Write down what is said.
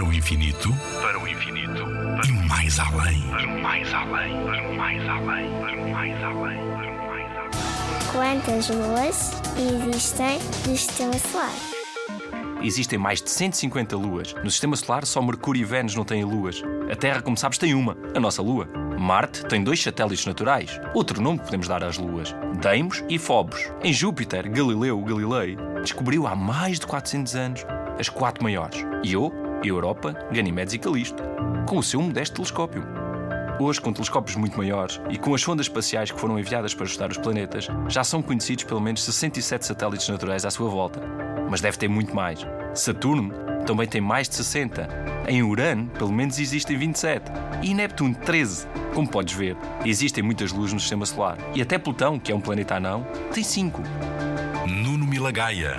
Para o infinito, para o infinito, e mais além. para o mais além, para o mais além, para o mais além, para o mais além. Quantas luas existem no sistema solar? Existem mais de 150 luas. No sistema solar, só Mercúrio e Vênus não têm luas. A Terra, como sabes, tem uma, a nossa Lua. Marte tem dois satélites naturais. Outro nome que podemos dar às luas: Deimos e Phobos. Em Júpiter, Galileu Galilei descobriu há mais de 400 anos as quatro maiores: Io, Europa, Ganimedes e Calisto, com o seu modesto telescópio. Hoje, com telescópios muito maiores e com as sondas espaciais que foram enviadas para estudar os planetas, já são conhecidos pelo menos 67 satélites naturais à sua volta. Mas deve ter muito mais. Saturno também tem mais de 60. Em Urano, pelo menos existem 27. E Neptuno, 13. Como podes ver, existem muitas luzes no sistema solar. E até Plutão, que é um planeta anão, tem 5. Nuno Milagaya,